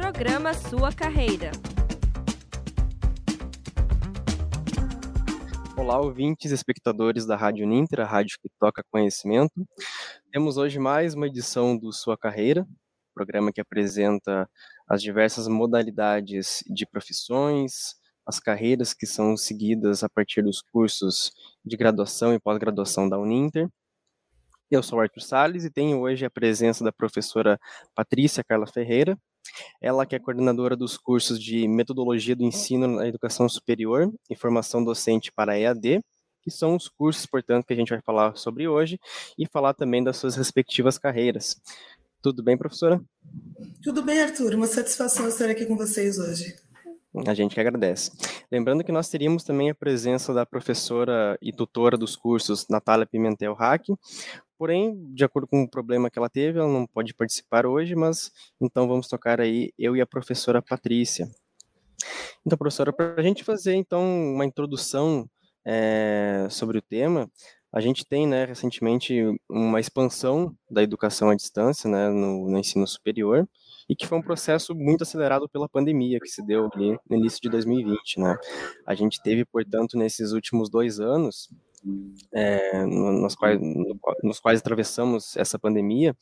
Programa Sua Carreira. Olá, ouvintes espectadores da Rádio Ninter, a rádio que toca conhecimento. Temos hoje mais uma edição do Sua Carreira, programa que apresenta as diversas modalidades de profissões, as carreiras que são seguidas a partir dos cursos de graduação e pós-graduação da Uninter. Eu sou Arthur Sales e tenho hoje a presença da professora Patrícia Carla Ferreira, ela que é coordenadora dos cursos de Metodologia do Ensino na Educação Superior e Formação Docente para EAD, que são os cursos, portanto, que a gente vai falar sobre hoje e falar também das suas respectivas carreiras. Tudo bem, professora? Tudo bem, Arthur. Uma satisfação estar aqui com vocês hoje. A gente que agradece. Lembrando que nós teríamos também a presença da professora e tutora dos cursos, Natália Pimentel Hack. Porém, de acordo com o problema que ela teve, ela não pode participar hoje, mas então vamos tocar aí eu e a professora Patrícia. Então, professora, para a gente fazer então uma introdução é, sobre o tema, a gente tem, né, recentemente uma expansão da educação à distância, né, no, no ensino superior, e que foi um processo muito acelerado pela pandemia que se deu ali no início de 2020, né? A gente teve, portanto, nesses últimos dois anos, é, nos, quais, nos quais atravessamos essa pandemia,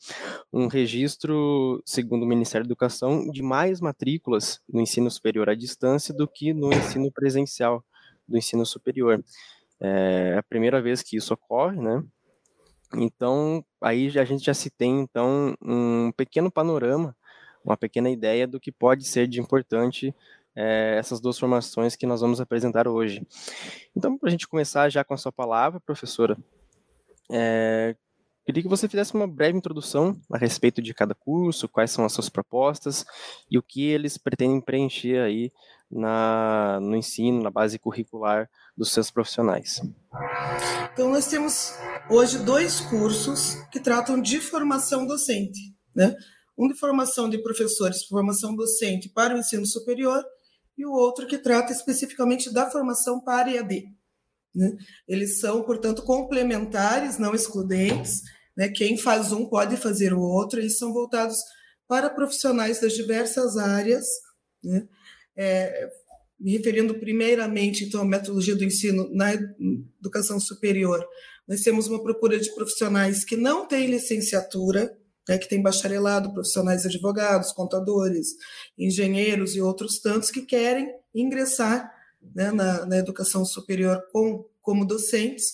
um registro, segundo o Ministério da Educação, de mais matrículas no ensino superior à distância do que no ensino presencial do ensino superior. É a primeira vez que isso ocorre, né? Então, aí a gente já se tem, então, um pequeno panorama uma pequena ideia do que pode ser de importante é, essas duas formações que nós vamos apresentar hoje. Então, para a gente começar já com a sua palavra, professora, é, queria que você fizesse uma breve introdução a respeito de cada curso, quais são as suas propostas e o que eles pretendem preencher aí na, no ensino, na base curricular dos seus profissionais. Então, nós temos hoje dois cursos que tratam de formação docente, né? um de formação de professores, formação docente para o ensino superior, e o outro que trata especificamente da formação para EAD. Né? Eles são, portanto, complementares, não excludentes. Né? Quem faz um pode fazer o outro. Eles são voltados para profissionais das diversas áreas. Né? É, me referindo primeiramente então à metodologia do ensino na educação superior, nós temos uma procura de profissionais que não têm licenciatura, né, que tem bacharelado, profissionais advogados, contadores, engenheiros e outros tantos que querem ingressar né, na, na, educação superior com, como docentes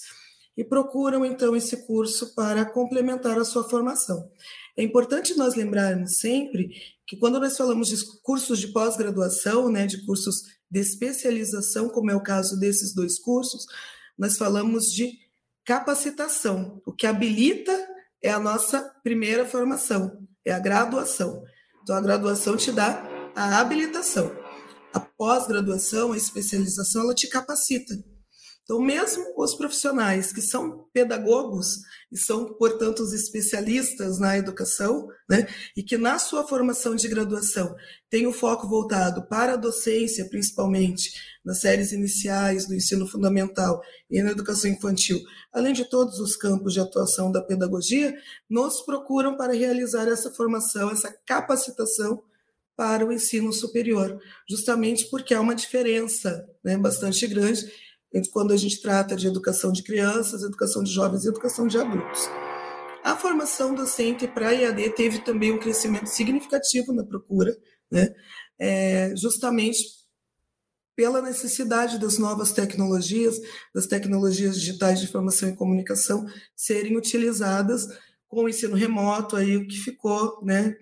e procuram então esse curso para complementar a sua formação. É importante nós lembrarmos sempre que quando nós falamos de cursos de pós-graduação, né, de cursos de especialização, como é o caso desses dois cursos, nós falamos de capacitação, o que habilita é a nossa primeira formação, é a graduação. Então, a graduação te dá a habilitação. A pós-graduação, a especialização, ela te capacita. Então, mesmo os profissionais que são pedagogos e são, portanto, os especialistas na educação, né, e que na sua formação de graduação tem o foco voltado para a docência, principalmente nas séries iniciais do ensino fundamental e na educação infantil, além de todos os campos de atuação da pedagogia, nos procuram para realizar essa formação, essa capacitação para o ensino superior, justamente porque há uma diferença né, bastante grande quando a gente trata de educação de crianças, educação de jovens e educação de adultos. A formação docente para IAD teve também um crescimento significativo na procura, né? É, justamente pela necessidade das novas tecnologias, das tecnologias digitais de informação e comunicação serem utilizadas com o ensino remoto, aí o que ficou, né,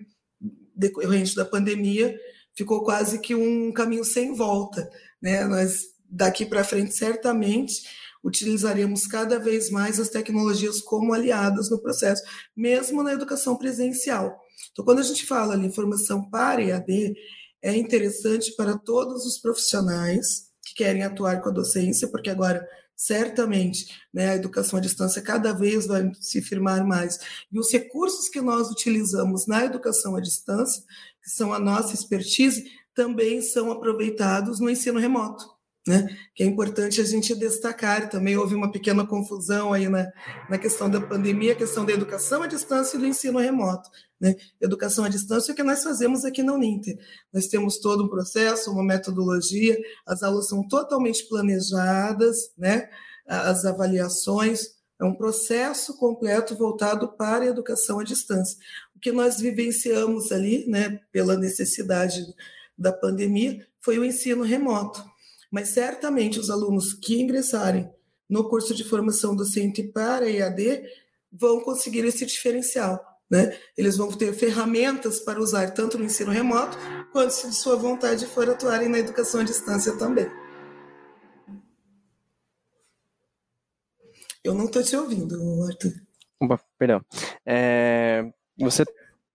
decorrente da pandemia, ficou quase que um caminho sem volta, né? Nós daqui para frente, certamente, utilizaremos cada vez mais as tecnologias como aliadas no processo, mesmo na educação presencial. Então, quando a gente fala ali formação para EAD, é interessante para todos os profissionais que querem atuar com a docência, porque agora certamente né, a educação à distância cada vez vai se firmar mais. E os recursos que nós utilizamos na educação à distância, que são a nossa expertise, também são aproveitados no ensino remoto. Né? que é importante a gente destacar. Também houve uma pequena confusão aí na, na questão da pandemia, a questão da educação à distância e do ensino remoto. Né? Educação à distância é o que nós fazemos aqui na Uninter. Nós temos todo um processo, uma metodologia, as aulas são totalmente planejadas, né? as avaliações, é um processo completo voltado para a educação à distância. O que nós vivenciamos ali, né, pela necessidade da pandemia, foi o ensino remoto mas certamente os alunos que ingressarem no curso de formação docente para EAD vão conseguir esse diferencial. Né? Eles vão ter ferramentas para usar tanto no ensino remoto, quanto, se de sua vontade for, atuarem na educação à distância também. Eu não estou te ouvindo, Arthur. Opa, perdão. É, você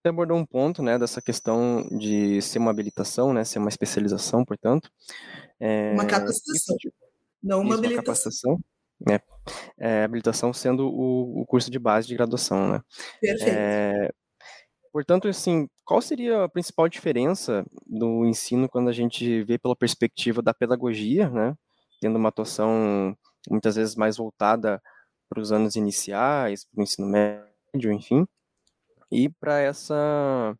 abordou um ponto né, dessa questão de ser uma habilitação, né, ser uma especialização, portanto. É, uma capacitação, não uma isso, habilitação. Uma capacitação, né? É, habilitação sendo o, o, curso de base de graduação, né? Perfeito. É, portanto, assim, qual seria a principal diferença do ensino quando a gente vê pela perspectiva da pedagogia, né? Tendo uma atuação muitas vezes mais voltada para os anos iniciais, para o ensino médio, enfim, e para essa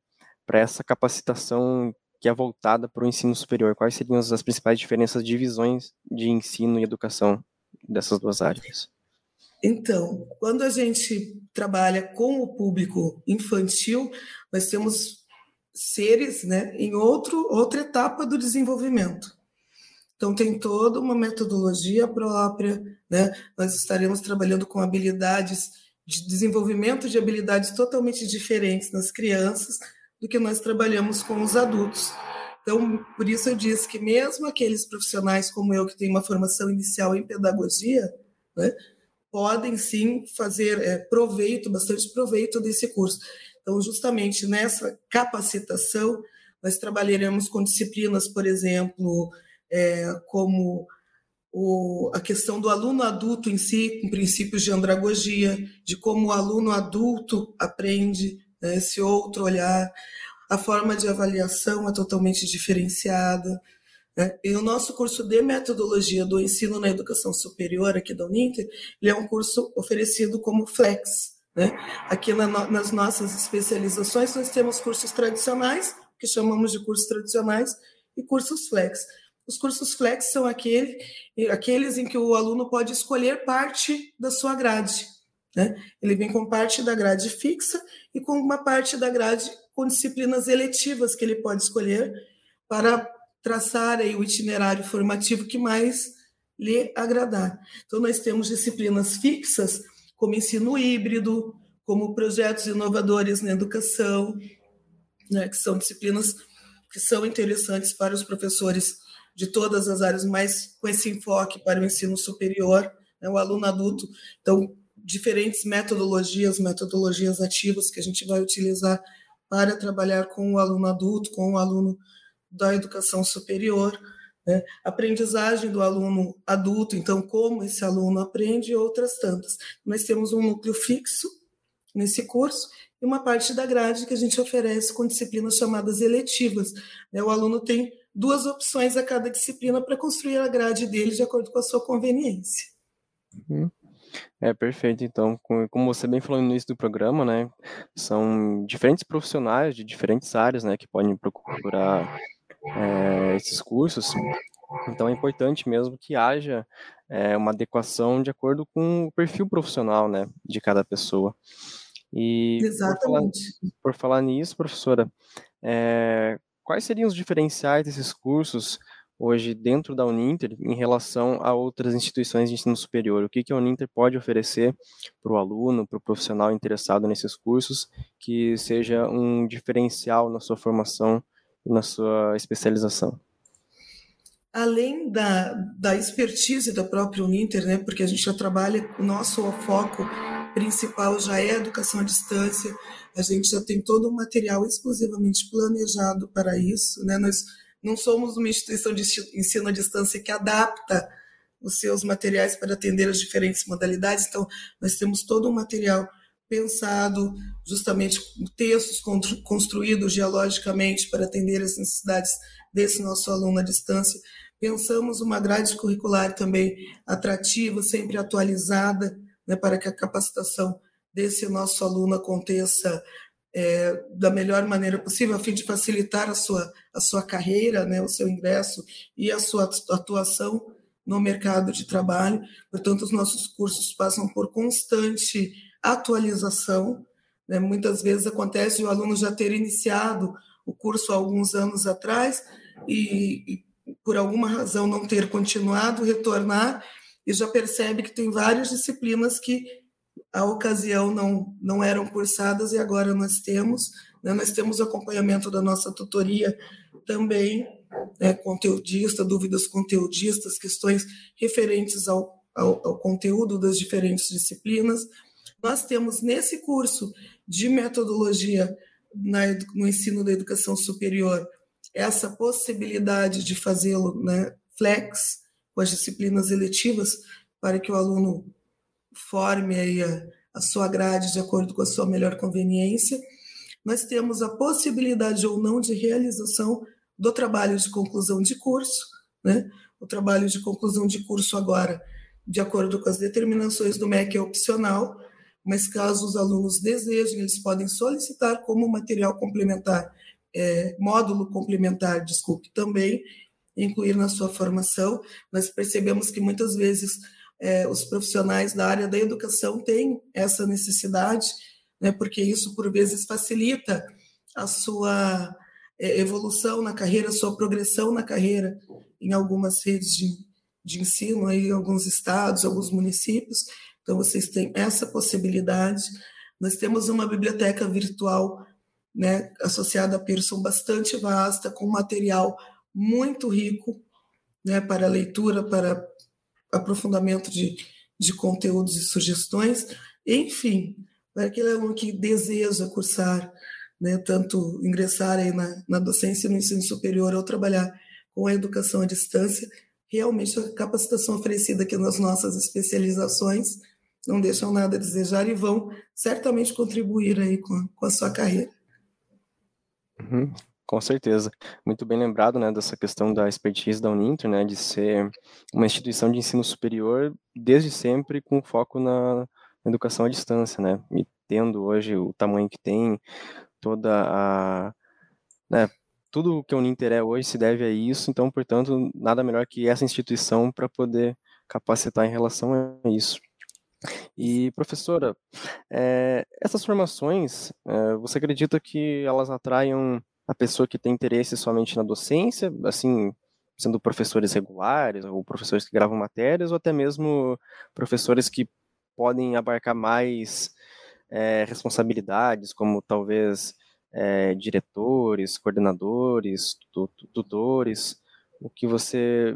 para essa capacitação que é voltada para o ensino superior? Quais seriam as principais diferenças de visões de ensino e educação dessas duas áreas? Então, quando a gente trabalha com o público infantil, nós temos seres né, em outro, outra etapa do desenvolvimento. Então, tem toda uma metodologia própria, né? nós estaremos trabalhando com habilidades de desenvolvimento de habilidades totalmente diferentes nas crianças, do que nós trabalhamos com os adultos. Então, por isso eu disse que mesmo aqueles profissionais como eu, que têm uma formação inicial em pedagogia, né, podem sim fazer é, proveito, bastante proveito desse curso. Então, justamente nessa capacitação, nós trabalharemos com disciplinas, por exemplo, é, como o, a questão do aluno adulto em si, com princípios de andragogia, de como o aluno adulto aprende, né, esse outro olhar. A forma de avaliação é totalmente diferenciada. Né? E o nosso curso de metodologia do ensino na educação superior aqui da Uninter, ele é um curso oferecido como flex. Né? Aqui na, nas nossas especializações, nós temos cursos tradicionais, que chamamos de cursos tradicionais, e cursos flex. Os cursos flex são aquele, aqueles em que o aluno pode escolher parte da sua grade. Né? Ele vem com parte da grade fixa e com uma parte da grade com disciplinas eletivas que ele pode escolher para traçar aí o itinerário formativo que mais lhe agradar. Então, nós temos disciplinas fixas, como ensino híbrido, como projetos inovadores na educação, né, que são disciplinas que são interessantes para os professores de todas as áreas, mas com esse enfoque para o ensino superior, né, o aluno adulto. Então, diferentes metodologias, metodologias ativas que a gente vai utilizar para trabalhar com o aluno adulto, com o aluno da educação superior, né? aprendizagem do aluno adulto, então como esse aluno aprende e outras tantas. Nós temos um núcleo fixo nesse curso e uma parte da grade que a gente oferece com disciplinas chamadas eletivas. Né? O aluno tem duas opções a cada disciplina para construir a grade dele de acordo com a sua conveniência. Uhum. É perfeito. Então, como você bem falou no início do programa, né, são diferentes profissionais de diferentes áreas, né, que podem procurar é, esses cursos. Então, é importante mesmo que haja é, uma adequação de acordo com o perfil profissional, né, de cada pessoa. E Exatamente. Por falar, por falar nisso, professora, é, quais seriam os diferenciais desses cursos hoje dentro da Uninter em relação a outras instituições de ensino superior? O que, que a Uninter pode oferecer para o aluno, para o profissional interessado nesses cursos, que seja um diferencial na sua formação e na sua especialização? Além da, da expertise da própria Uninter, né, porque a gente já trabalha, o nosso foco principal já é a educação à distância, a gente já tem todo um material exclusivamente planejado para isso, né, nós não somos uma instituição de ensino à distância que adapta os seus materiais para atender as diferentes modalidades. Então, nós temos todo um material pensado, justamente textos construídos geologicamente para atender as necessidades desse nosso aluno à distância. Pensamos uma grade curricular também atrativa, sempre atualizada, né, para que a capacitação desse nosso aluno aconteça é, da melhor maneira possível, a fim de facilitar a sua, a sua carreira, né, o seu ingresso e a sua atuação no mercado de trabalho. Portanto, os nossos cursos passam por constante atualização. Né? Muitas vezes acontece o aluno já ter iniciado o curso há alguns anos atrás e, e por alguma razão não ter continuado, retornar e já percebe que tem várias disciplinas que a ocasião não, não eram cursadas e agora nós temos. Né? Nós temos acompanhamento da nossa tutoria também, né? conteudista, dúvidas conteudistas, questões referentes ao, ao, ao conteúdo das diferentes disciplinas. Nós temos nesse curso de metodologia na, no ensino da educação superior essa possibilidade de fazê-lo né, flex com as disciplinas eletivas para que o aluno forme aí a, a sua grade de acordo com a sua melhor conveniência. Nós temos a possibilidade ou não de realização do trabalho de conclusão de curso, né? O trabalho de conclusão de curso agora, de acordo com as determinações do MEC, é opcional, mas caso os alunos desejem, eles podem solicitar como material complementar é, módulo complementar, desculpe, também incluir na sua formação. Nós percebemos que muitas vezes é, os profissionais da área da educação têm essa necessidade, né, porque isso por vezes facilita a sua é, evolução na carreira, a sua progressão na carreira em algumas redes de, de ensino, aí, em alguns estados, alguns municípios. Então, vocês têm essa possibilidade. Nós temos uma biblioteca virtual né, associada a Pearson bastante vasta, com material muito rico né, para leitura, para aprofundamento de, de conteúdos e sugestões. Enfim, para aquele aluno que deseja cursar, né, tanto ingressar aí na, na docência no ensino superior ou trabalhar com a educação à distância, realmente a capacitação oferecida aqui nas nossas especializações não deixam nada a desejar e vão certamente contribuir aí com, com a sua carreira. Uhum, com certeza. Muito bem lembrado, né, dessa questão da expertise da Uninter, né, de ser uma instituição de ensino superior desde sempre com foco na educação à distância, né, e tendo hoje o tamanho que tem, toda a, né, tudo que a Uninter é hoje se deve a isso, então, portanto, nada melhor que essa instituição para poder capacitar em relação a isso. E, professora, é, essas formações, é, você acredita que elas atraiam a pessoa que tem interesse somente na docência, assim, sendo professores regulares, ou professores que gravam matérias, ou até mesmo professores que podem abarcar mais é, responsabilidades, como talvez diretores, coordenadores, tutores, o que você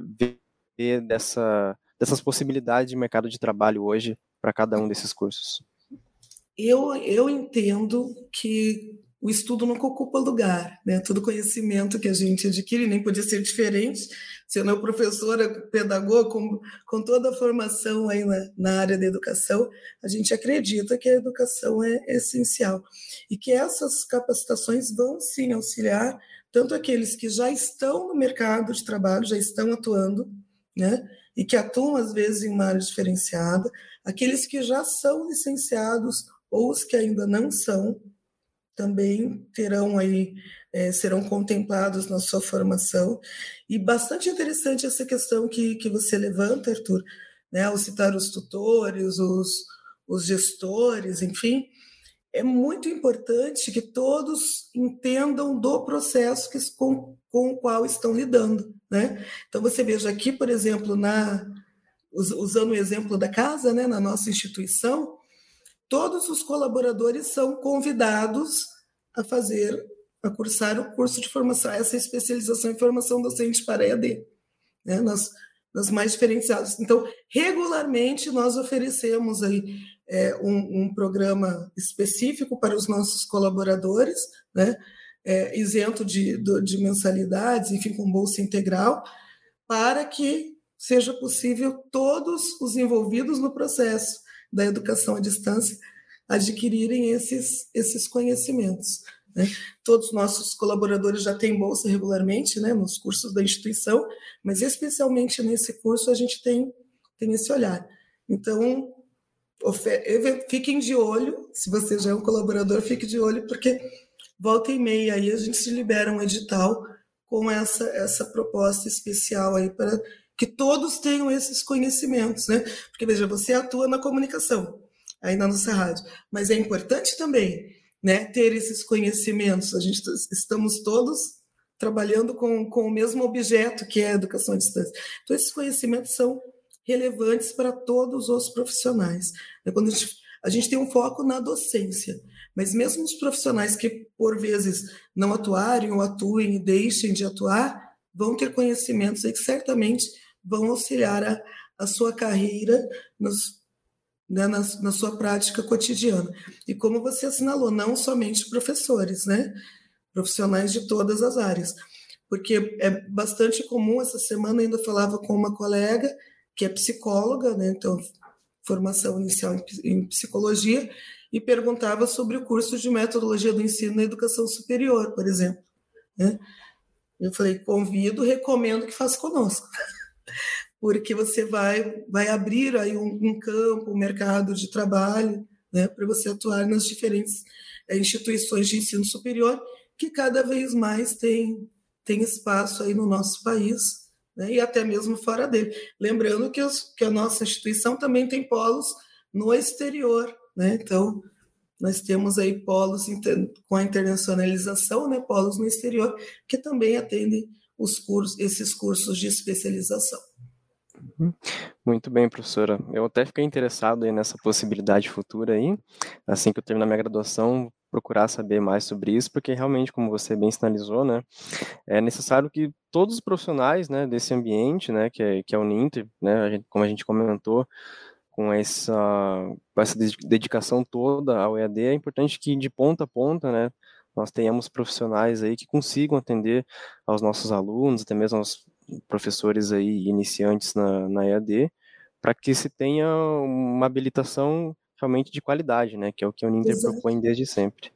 vê dessa, dessas possibilidades de mercado de trabalho hoje para cada um desses cursos? Eu, eu entendo que o estudo nunca ocupa lugar, né? Todo conhecimento que a gente adquire nem podia ser diferente, sendo eu professora, pedagoga, com, com toda a formação aí na, na área da educação, a gente acredita que a educação é essencial e que essas capacitações vão sim auxiliar tanto aqueles que já estão no mercado de trabalho, já estão atuando, né? E que atuam às vezes em uma área diferenciada, Aqueles que já são licenciados ou os que ainda não são, também terão aí, é, serão contemplados na sua formação. E bastante interessante essa questão que, que você levanta, Arthur, né, ao citar os tutores, os, os gestores, enfim, é muito importante que todos entendam do processo que, com, com o qual estão lidando. Né? Então, você veja aqui, por exemplo, na, usando o exemplo da casa, né, na nossa instituição, todos os colaboradores são convidados a fazer, a cursar o curso de formação, essa especialização em formação docente para EAD, né, nas, nas mais diferenciadas. Então, regularmente nós oferecemos aí é, um, um, programa específico para os nossos colaboradores, né, é, isento de, de mensalidades, enfim, com bolsa integral, para que seja possível todos os envolvidos no processo da educação à distância adquirirem esses, esses conhecimentos. Né? Todos os nossos colaboradores já têm bolsa regularmente, né, nos cursos da instituição, mas especialmente nesse curso a gente tem, tem esse olhar. Então, fiquem de olho, se você já é um colaborador, fique de olho, porque volta e meia aí a gente libera um edital com essa, essa proposta especial aí para que todos tenham esses conhecimentos, né? Porque, veja, você atua na comunicação, na nossa rádio, mas é importante também né, ter esses conhecimentos. A gente estamos todos trabalhando com, com o mesmo objeto, que é a educação à distância. Então, esses conhecimentos são relevantes para todos os profissionais. É quando a gente, a gente tem um foco na docência, mas mesmo os profissionais que, por vezes, não atuarem ou atuem e deixem de atuar, vão ter conhecimentos aí que certamente vão auxiliar a, a sua carreira nos, né, na, na, sua prática cotidiana. E como você assinalou, não somente professores, né? Profissionais de todas as áreas. Porque é bastante comum, essa semana ainda falava com uma colega que é psicóloga, né? Então, formação inicial em, psicologia, e perguntava sobre o curso de metodologia do ensino na educação superior, por exemplo. Né? Eu falei, convido, recomendo que faça conosco. porque você vai, vai abrir aí um, um campo, um mercado de trabalho, né, para você atuar nas diferentes é, instituições de ensino superior, que cada vez mais tem, tem espaço aí no nosso país, né, e até mesmo fora dele. Lembrando que, os, que a nossa instituição também tem polos no exterior, né, então nós temos aí polos com a internacionalização, né, polos no exterior, que também atendem os cursos, esses cursos de especialização. Muito bem, professora. Eu até fiquei interessado nessa possibilidade futura aí, assim que eu terminar minha graduação, procurar saber mais sobre isso, porque realmente, como você bem sinalizou, né, é necessário que todos os profissionais, né, desse ambiente, né, que é, que é o Ninter, né, a gente, como a gente comentou, com essa, com essa dedicação toda ao EAD, é importante que de ponta a ponta, né, nós tenhamos profissionais aí que consigam atender aos nossos alunos, até mesmo aos professores aí iniciantes na, na EAD, para que se tenha uma habilitação realmente de qualidade, né? Que é o que a Uninter Exato. propõe desde sempre.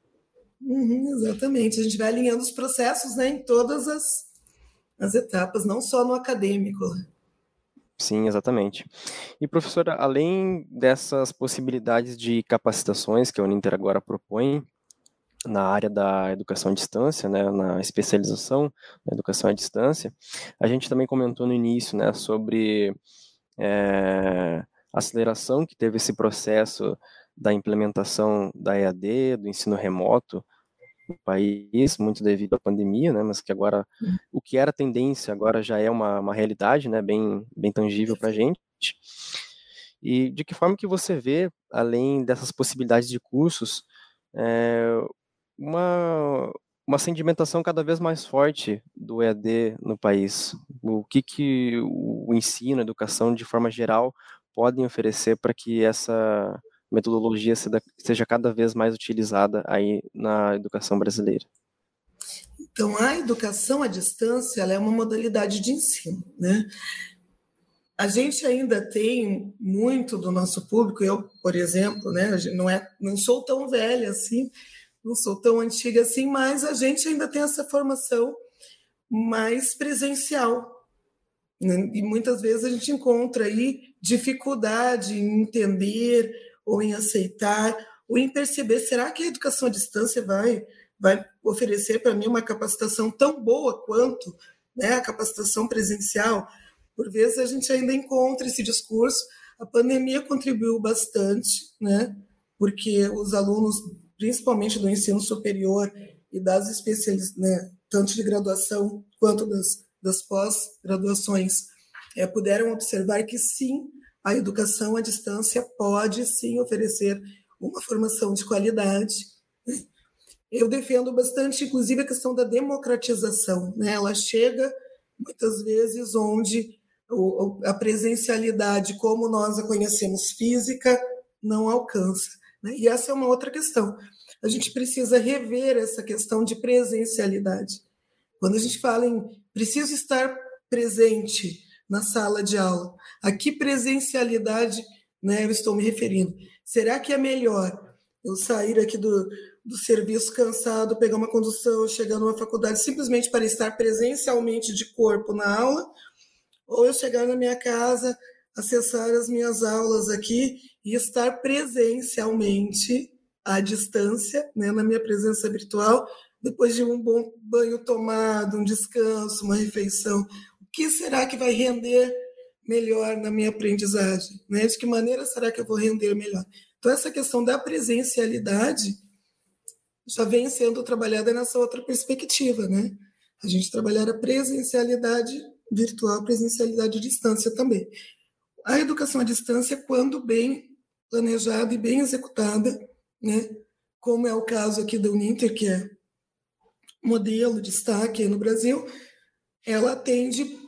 Uhum, exatamente. A gente vai alinhando os processos né, em todas as, as etapas, não só no acadêmico. Sim, exatamente. E, professora, além dessas possibilidades de capacitações que a Uninter agora propõe, na área da educação à distância, né, na especialização na educação à distância, a gente também comentou no início, né, sobre é, a aceleração que teve esse processo da implementação da EAD, do ensino remoto no país, muito devido à pandemia, né, mas que agora, hum. o que era tendência agora já é uma, uma realidade, né, bem, bem tangível para a gente. E de que forma que você vê, além dessas possibilidades de cursos, é, uma, uma sedimentação cada vez mais forte do EAD no país. O que, que o ensino, a educação, de forma geral, podem oferecer para que essa metodologia seja cada vez mais utilizada aí na educação brasileira? Então, a educação à distância é uma modalidade de ensino, né? A gente ainda tem muito do nosso público, eu, por exemplo, né, não, é, não sou tão velha assim, não sou tão antiga assim, mas a gente ainda tem essa formação mais presencial. Né? E muitas vezes a gente encontra aí dificuldade em entender ou em aceitar ou em perceber será que a educação à distância vai vai oferecer para mim uma capacitação tão boa quanto né, a capacitação presencial? Por vezes a gente ainda encontra esse discurso. A pandemia contribuiu bastante, né? Porque os alunos principalmente do ensino superior e das especializações, né, tanto de graduação quanto das, das pós-graduações, é, puderam observar que sim, a educação à distância pode sim oferecer uma formação de qualidade. Eu defendo bastante, inclusive, a questão da democratização. Né? Ela chega muitas vezes onde a presencialidade, como nós a conhecemos física, não alcança. Né? E essa é uma outra questão. A gente precisa rever essa questão de presencialidade. Quando a gente fala em preciso estar presente na sala de aula, a que presencialidade né, eu estou me referindo? Será que é melhor eu sair aqui do, do serviço cansado, pegar uma condução, chegar numa faculdade simplesmente para estar presencialmente de corpo na aula, ou eu chegar na minha casa, acessar as minhas aulas aqui e estar presencialmente à distância, né, na minha presença virtual, depois de um bom banho tomado, um descanso, uma refeição. O que será que vai render melhor na minha aprendizagem? Né? De que maneira será que eu vou render melhor? Então, essa questão da presencialidade já vem sendo trabalhada nessa outra perspectiva, né? A gente trabalhar a presencialidade virtual, presencialidade à distância também. A educação à distância, quando bem planejada e bem executada, né? Como é o caso aqui da Uninter, que é modelo, destaque no Brasil, ela atende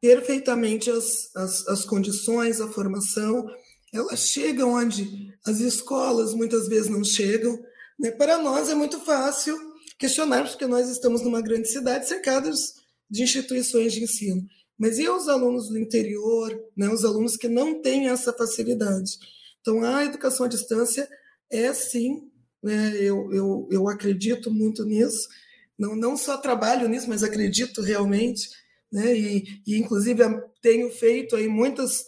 perfeitamente as, as, as condições, a formação, ela chega onde as escolas muitas vezes não chegam, né? Para nós é muito fácil questionar, porque nós estamos numa grande cidade cercados de instituições de ensino. Mas e os alunos do interior, né? os alunos que não têm essa facilidade? Então, a educação à distância é sim, né? eu, eu, eu acredito muito nisso, não, não só trabalho nisso, mas acredito realmente, né? e, e inclusive tenho feito aí muitas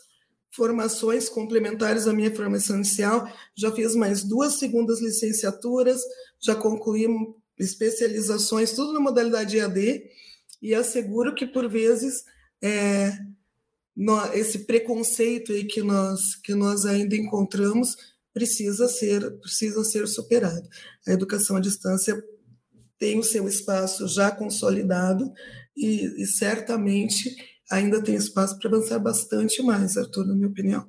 formações complementares à minha formação inicial. Já fiz mais duas segundas licenciaturas, já concluí especializações, tudo na modalidade EAD, e asseguro que, por vezes, é, esse preconceito aí que nós, que nós ainda encontramos precisa ser, precisa ser superado. A educação à distância tem o seu espaço já consolidado e, e certamente ainda tem espaço para avançar bastante mais, Arthur, na minha opinião.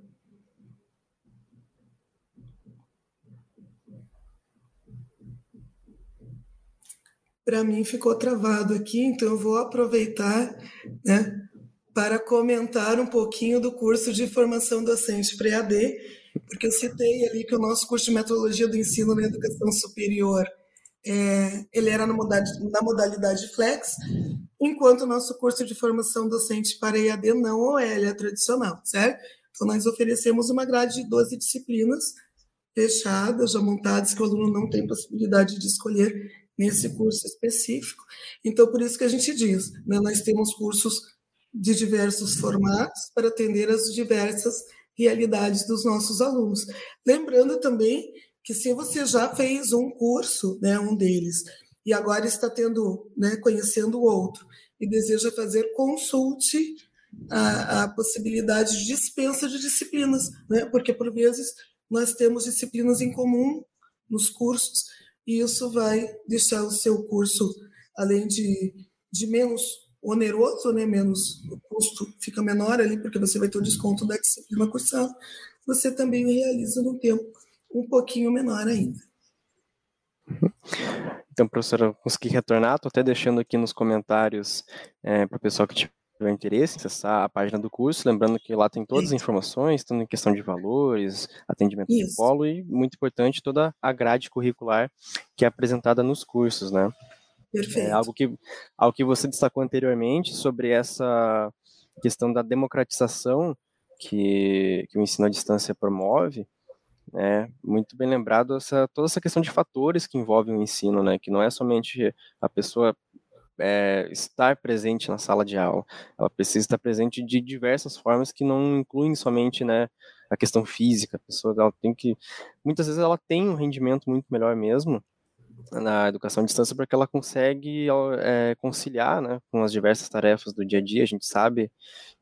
Para mim ficou travado aqui, então eu vou aproveitar né, para comentar um pouquinho do curso de formação docente pré-AD, porque eu citei ali que o nosso curso de metodologia do ensino na educação superior é, ele era na modalidade, na modalidade flex, enquanto o nosso curso de formação docente para EAD não ele é tradicional, certo? Então, nós oferecemos uma grade de 12 disciplinas fechadas, já montadas, que o aluno não tem possibilidade de escolher nesse curso específico. Então, por isso que a gente diz, né, nós temos cursos de diversos formatos para atender as diversas realidades dos nossos alunos. Lembrando também que se você já fez um curso, né, um deles, e agora está tendo, né, conhecendo o outro, e deseja fazer, consulte a, a possibilidade de dispensa de disciplinas, né, porque por vezes nós temos disciplinas em comum nos cursos, e isso vai deixar o seu curso, além de, de menos oneroso, né, menos o custo fica menor ali, porque você vai ter o desconto da disciplina cursada, você também realiza no tempo um pouquinho menor ainda. Então, professora, consegui retornar, estou até deixando aqui nos comentários é, para o pessoal que tiver interesse em acessar a página do curso, lembrando que lá tem todas as informações, tanto em questão de valores, atendimento Isso. de polo e, muito importante, toda a grade curricular que é apresentada nos cursos, né? Perfeito. É algo que, algo que você destacou anteriormente sobre essa questão da democratização que, que o ensino à distância promove, é, muito bem lembrado essa, toda essa questão de fatores que envolvem o ensino, né, que não é somente a pessoa é, estar presente na sala de aula, ela precisa estar presente de diversas formas que não incluem somente, né, a questão física, a pessoa ela tem que, muitas vezes ela tem um rendimento muito melhor mesmo na educação à distância porque ela consegue é, conciliar, né, com as diversas tarefas do dia a dia, a gente sabe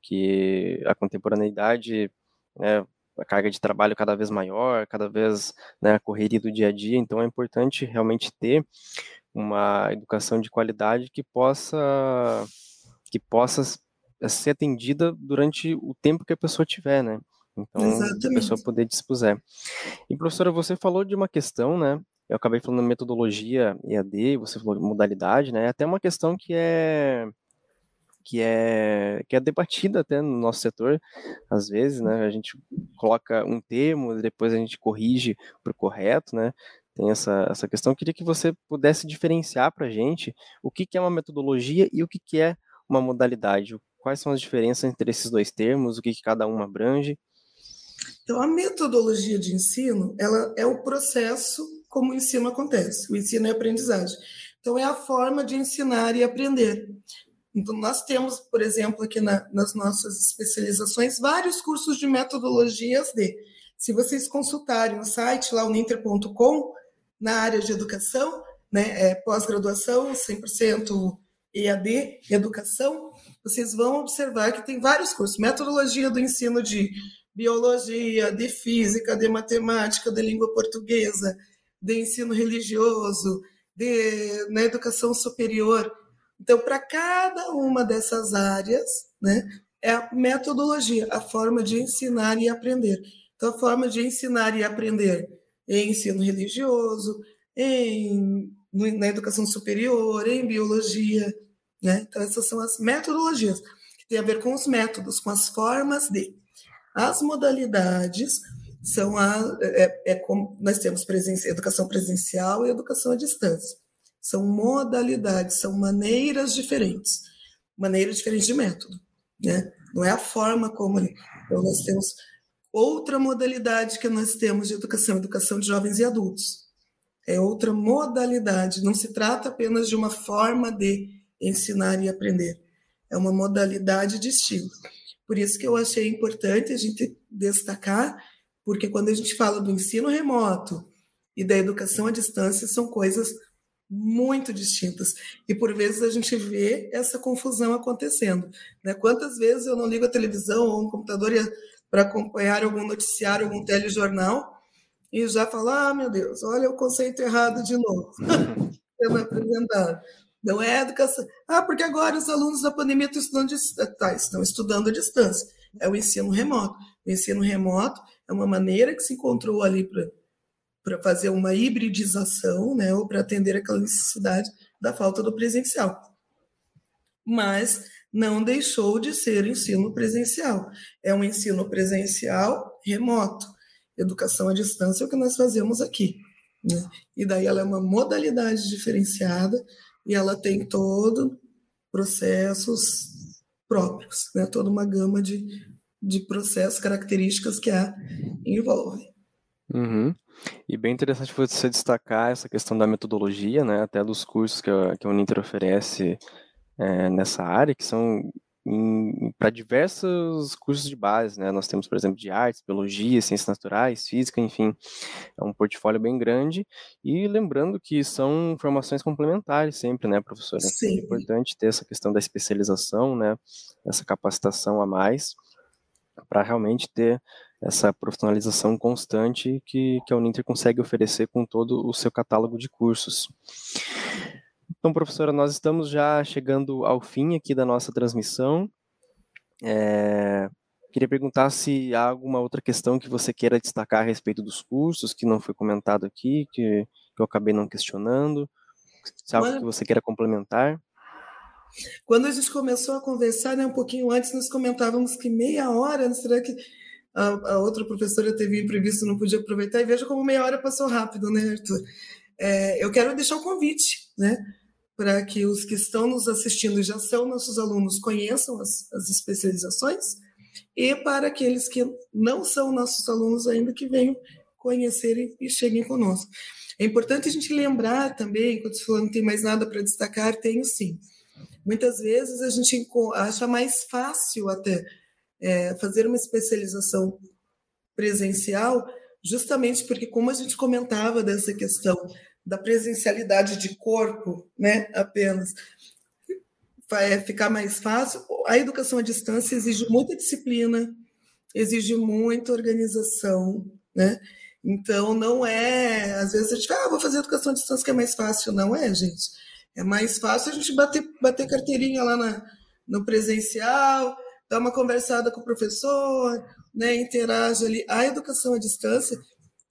que a contemporaneidade né, a carga de trabalho cada vez maior, cada vez né, a correria do dia a dia, então é importante realmente ter uma educação de qualidade que possa que possa ser atendida durante o tempo que a pessoa tiver, né? Então, Exatamente. a pessoa poder dispuser. E professora, você falou de uma questão, né? Eu acabei falando metodologia EAD, você falou modalidade, né? Até uma questão que é que é que é debatida até no nosso setor às vezes né? A gente coloca um termo depois a gente corrige para o correto né? Tem essa, essa questão. Eu queria que você pudesse diferenciar para a gente o que, que é uma metodologia e o que, que é uma modalidade. Quais são as diferenças entre esses dois termos? O que, que cada um abrange? Então a metodologia de ensino ela é o processo como o ensino acontece. O ensino é aprendizagem. Então, é a forma de ensinar e aprender. Então, nós temos, por exemplo, aqui na, nas nossas especializações, vários cursos de metodologias de. Se vocês consultarem o site lá, uninter.com, na área de educação, né, é, pós-graduação, 100% EAD, educação, vocês vão observar que tem vários cursos. Metodologia do ensino de biologia, de física, de matemática, de língua portuguesa, de ensino religioso, de na educação superior. Então, para cada uma dessas áreas, né, é a metodologia, a forma de ensinar e aprender. Então, a forma de ensinar e aprender em ensino religioso, em, na educação superior, em biologia. Né? Então, essas são as metodologias, que têm a ver com os métodos, com as formas de. As modalidades são a. É, é como nós temos presença, educação presencial e educação à distância. São modalidades, são maneiras diferentes, maneiras diferentes de método. Né? Não é a forma como. Então, nós temos outra modalidade que nós temos de educação, educação de jovens e adultos. É outra modalidade, não se trata apenas de uma forma de ensinar e aprender, é uma modalidade de estilo. Por isso que eu achei importante a gente destacar, porque quando a gente fala do ensino remoto e da educação à distância, são coisas muito distintas. E por vezes a gente vê essa confusão acontecendo. Né? Quantas vezes eu não ligo a televisão ou um computador para acompanhar algum noticiário, algum telejornal, e já falo, ah, meu Deus, olha o conceito errado de novo, sendo apresentado. Não é educação. Ah, porque agora os alunos da pandemia estão estudando, tá, estão estudando à distância. É o ensino remoto. O ensino remoto é uma maneira que se encontrou ali para fazer uma hibridização, né, ou para atender aquela necessidade da falta do presencial. Mas não deixou de ser ensino presencial. É um ensino presencial remoto. Educação à distância é o que nós fazemos aqui. Né? E daí ela é uma modalidade diferenciada e ela tem todo processos próprios, né? toda uma gama de, de processos, características que a envolve. Uhum. E bem interessante você destacar essa questão da metodologia, né, até dos cursos que a, que a Uninter oferece é, nessa área, que são para diversos cursos de base, né? Nós temos, por exemplo, de artes, biologia, ciências naturais, física, enfim, é um portfólio bem grande. E lembrando que são formações complementares sempre, né, professora? Sim. É importante ter essa questão da especialização, né? Essa capacitação a mais para realmente ter essa profissionalização constante que, que a Uninter consegue oferecer com todo o seu catálogo de cursos. Então, professora, nós estamos já chegando ao fim aqui da nossa transmissão. É, queria perguntar se há alguma outra questão que você queira destacar a respeito dos cursos, que não foi comentado aqui, que, que eu acabei não questionando. Se há algo que você queira complementar. Quando a gente começou a conversar, né, um pouquinho antes, nós comentávamos que meia hora, será que a, a outra professora teve imprevisto, não podia aproveitar? E veja como meia hora passou rápido, né, Arthur? É, eu quero deixar o convite, né? para que os que estão nos assistindo e já são nossos alunos conheçam as, as especializações e para aqueles que não são nossos alunos ainda que venham conhecer e, cheguem conosco. É importante a gente lembrar também, você falou não tem mais nada para destacar, tenho sim. Muitas vezes a gente acha mais fácil até é, fazer uma especialização presencial, justamente porque, como a gente comentava dessa questão da presencialidade de corpo, né, apenas, vai ficar mais fácil. A educação à distância exige muita disciplina, exige muita organização, né? Então, não é. Às vezes a gente fala, ah, vou fazer educação à distância que é mais fácil. Não é, gente. É mais fácil a gente bater, bater carteirinha lá na, no presencial, dar uma conversada com o professor, né, interage ali. A educação à distância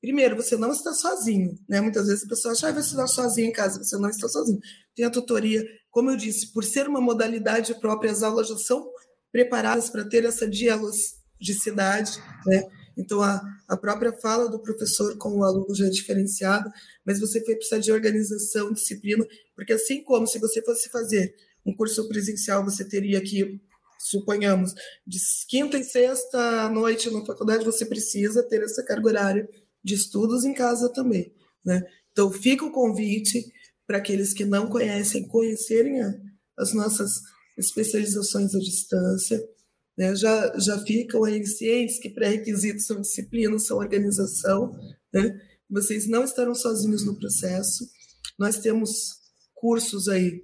Primeiro, você não está sozinho, né? Muitas vezes a pessoa acha, ah, vai estudar sozinho em casa, você não está sozinho. Tem a tutoria, como eu disse, por ser uma modalidade própria, as aulas já são preparadas para ter essa dialogicidade, né? Então, a, a própria fala do professor com o aluno já é diferenciada, mas você precisa de organização, disciplina, porque assim como se você fosse fazer um curso presencial, você teria que, suponhamos, de quinta e sexta à noite na faculdade, você precisa ter essa carga horária de estudos em casa também. Né? Então, Então, fica o convite para aqueles que não conhecem, conhecerem a, as nossas especializações à distância. Né? Já, já ficam aí cientes que pré-requisitos são disciplina, são organização. Né? Vocês não estarão sozinhos no processo. Nós temos cursos aí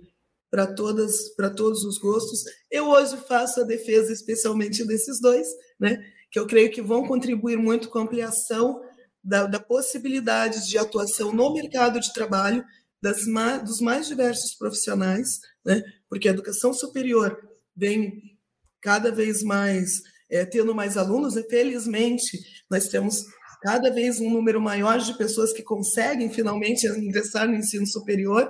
para todas para todos os gostos. Eu hoje faço a defesa especialmente desses dois, né? que eu creio que vão contribuir muito com a ampliação da, da possibilidade de atuação no mercado de trabalho das, dos mais diversos profissionais, né? porque a educação superior vem cada vez mais é, tendo mais alunos, e felizmente nós temos cada vez um número maior de pessoas que conseguem finalmente ingressar no ensino superior,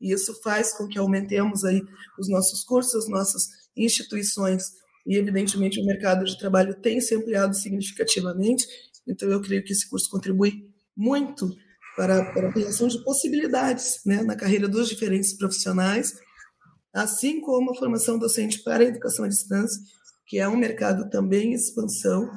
e isso faz com que aumentemos aí os nossos cursos, as nossas instituições, e evidentemente o mercado de trabalho tem se ampliado significativamente, então eu creio que esse curso contribui muito para, para a criação de possibilidades né, na carreira dos diferentes profissionais, assim como a formação docente para a educação à distância, que é um mercado também em expansão.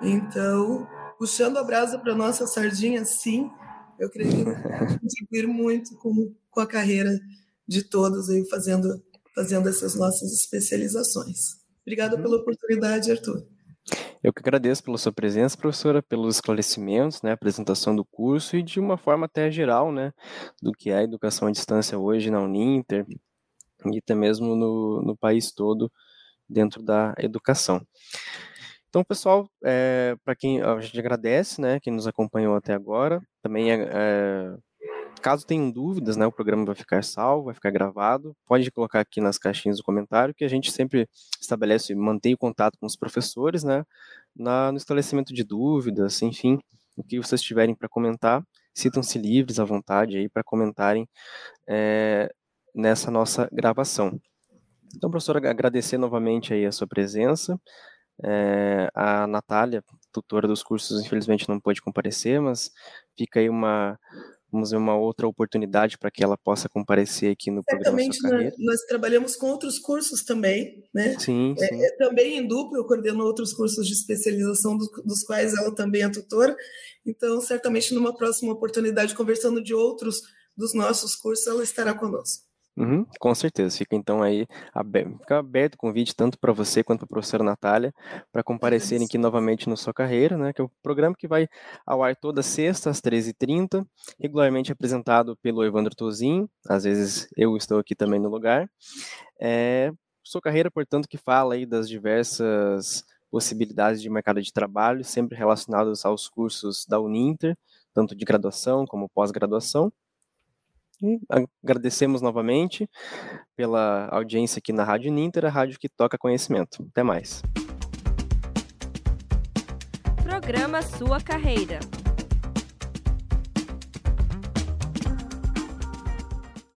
Então, puxando a brasa para a nossa sardinha, sim, eu creio que contribuir muito com, com a carreira de todos aí fazendo, fazendo essas nossas especializações. Obrigada pela oportunidade, Arthur. Eu que agradeço pela sua presença, professora, pelos esclarecimentos, né, apresentação do curso e de uma forma até geral, né, do que é a educação à distância hoje na Uninter e até mesmo no, no país todo dentro da educação. Então, pessoal, é, para quem a gente agradece, né, quem nos acompanhou até agora, também é, é Caso tenham dúvidas, né, o programa vai ficar salvo, vai ficar gravado. Pode colocar aqui nas caixinhas do comentário que a gente sempre estabelece, mantém o contato com os professores, né, na, no esclarecimento de dúvidas, enfim, o que vocês tiverem para comentar, sintam-se livres à vontade aí para comentarem é, nessa nossa gravação. Então, professora, agradecer novamente aí a sua presença. É, a Natália, tutora dos cursos, infelizmente não pôde comparecer, mas fica aí uma, vamos ver uma outra oportunidade para que ela possa comparecer aqui no programa. Certamente, nós, nós, trabalhamos com outros cursos também, né? Sim, é, sim. É, também em duplo, eu coordeno outros cursos de especialização, do, dos quais ela também é tutora. Então, certamente, numa próxima oportunidade, conversando de outros dos nossos cursos, ela estará conosco. Uhum, com certeza. Fica então aí aberto, fica aberto o convite tanto para você quanto para a professora Natália para comparecerem aqui novamente no Sua Carreira, né? Que é o programa que vai ao ar toda sexta às 13h30, regularmente apresentado pelo Evandro Tozin. Às vezes eu estou aqui também no lugar. É, Sua Carreira, portanto, que fala aí das diversas possibilidades de mercado de trabalho, sempre relacionados aos cursos da Uninter, tanto de graduação como pós-graduação. E agradecemos novamente pela audiência aqui na Rádio Ninter, a rádio que toca conhecimento. Até mais. Programa Sua Carreira.